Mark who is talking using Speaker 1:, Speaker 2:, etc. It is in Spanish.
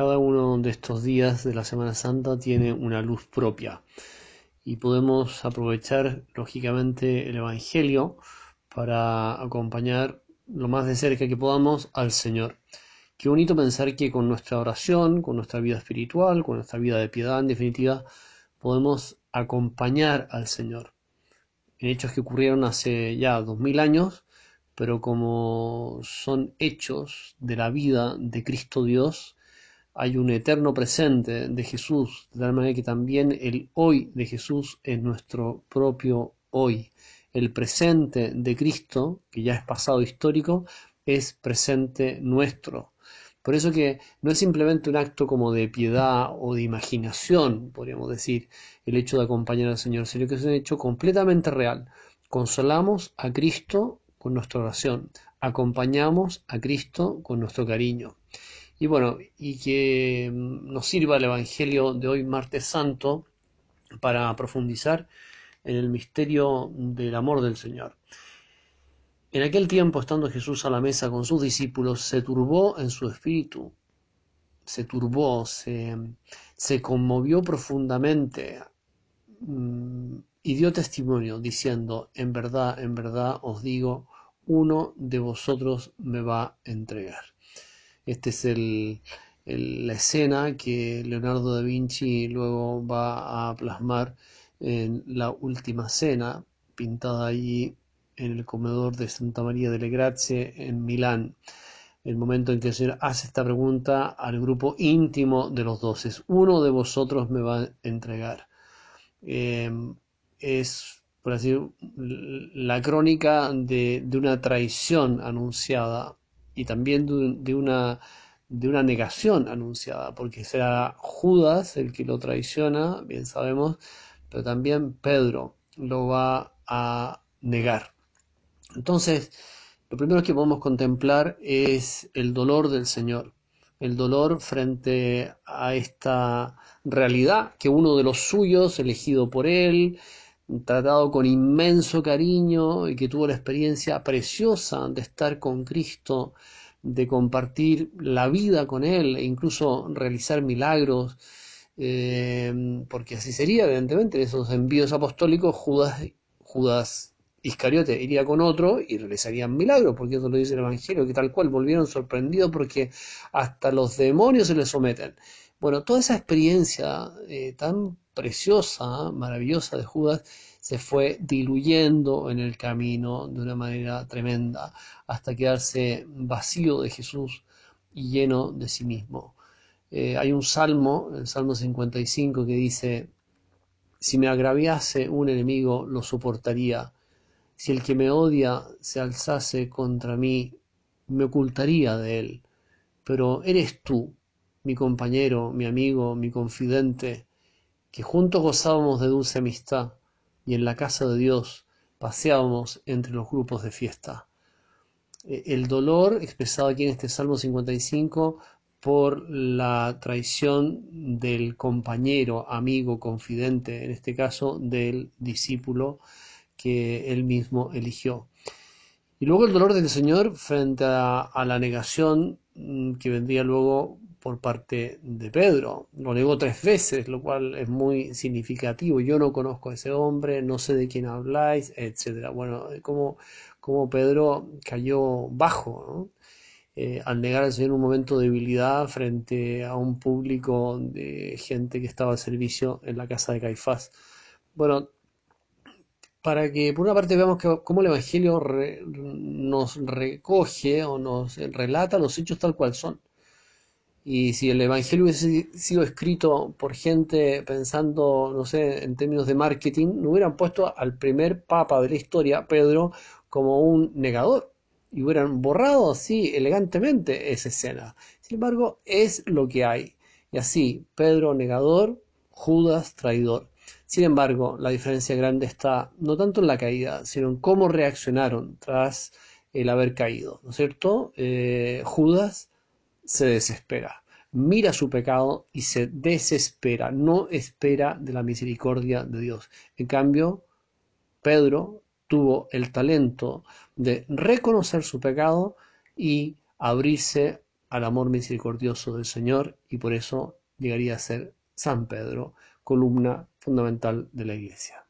Speaker 1: cada uno de estos días de la Semana Santa tiene una luz propia y podemos aprovechar lógicamente el Evangelio para acompañar lo más de cerca que podamos al Señor. Qué bonito pensar que con nuestra oración, con nuestra vida espiritual, con nuestra vida de piedad en definitiva, podemos acompañar al Señor. En hechos que ocurrieron hace ya dos mil años, pero como son hechos de la vida de Cristo Dios, hay un eterno presente de Jesús, de tal manera que también el hoy de Jesús es nuestro propio hoy. El presente de Cristo, que ya es pasado histórico, es presente nuestro. Por eso que no es simplemente un acto como de piedad o de imaginación, podríamos decir, el hecho de acompañar al Señor, sino que es un hecho completamente real. Consolamos a Cristo con nuestra oración, acompañamos a Cristo con nuestro cariño. Y bueno, y que mm, nos sirva el Evangelio de hoy, martes santo, para profundizar en el misterio del amor del Señor. En aquel tiempo, estando Jesús a la mesa con sus discípulos, se turbó en su espíritu, se turbó, se, se conmovió profundamente mm, y dio testimonio, diciendo, en verdad, en verdad os digo, uno de vosotros me va a entregar. Esta es la escena que Leonardo da Vinci luego va a plasmar en la última cena, pintada allí en el comedor de Santa María delle Grazie en Milán. El momento en que el Señor hace esta pregunta al grupo íntimo de los doce. Uno de vosotros me va a entregar. Em, es, por así la crónica de una traición anunciada y también de, una, de una negación anunciada, porque será Judas el que lo traiciona, bien sabemos, pero también Pedro lo va a negar. Entonces, lo primero que podemos contemplar es el dolor del Señor, el dolor frente a esta realidad que uno de los suyos, elegido por Él, tratado con inmenso cariño y que tuvo la experiencia preciosa de estar con Cristo, de compartir la vida con Él e incluso realizar milagros, eh, porque así sería, evidentemente, en esos envíos apostólicos, Judas, Judas Iscariote iría con otro y realizarían milagros, porque eso lo dice el Evangelio, que tal cual volvieron sorprendidos porque hasta los demonios se les someten. Bueno, toda esa experiencia eh, tan preciosa, maravillosa de Judas, se fue diluyendo en el camino de una manera tremenda hasta quedarse vacío de Jesús y lleno de sí mismo. Eh, hay un salmo, el Salmo 55, que dice, si me agraviase un enemigo, lo soportaría. Si el que me odia se alzase contra mí, me ocultaría de él. Pero eres tú, mi compañero, mi amigo, mi confidente, que juntos gozábamos de dulce amistad y en la casa de Dios paseábamos entre los grupos de fiesta. E, el dolor expresado aquí en este Salmo 55 por la traición del compañero, amigo, confidente, en este caso del discípulo que él mismo eligió. Y luego el dolor del Señor frente a, a la negación que vendría luego por parte de Pedro. Lo negó tres veces, lo cual es muy significativo. Yo no conozco a ese hombre, no sé de quién habláis, etcétera. Bueno, como, como Pedro cayó bajo, eh, al negar al Señor un momento de debilidad frente a un público de gente que estaba al servicio en la casa de Caifás. Bueno, para que por una parte veamos cómo el Evangelio nos recoge o nos relata los hechos tal cual son. Y si el Evangelio hubiese sido escrito por gente pensando, no sé, en términos de marketing, no hubieran puesto al primer papa de la historia, Pedro, como un negador. Y hubieran borrado así elegantemente esa escena. Sin embargo, es lo que hay. Y así, Pedro negador, Judas traidor. Sin embargo, la diferencia grande está no tanto en la caída, sino en cómo reaccionaron tras el haber caído. ¿No es cierto? Eh, Judas se desespera, mira su pecado y se desespera, no espera de la misericordia de Dios. En cambio, Pedro tuvo el talento de reconocer su pecado y abrirse al amor misericordioso del Señor y por eso llegaría a ser San Pedro, columna fundamental de la Iglesia.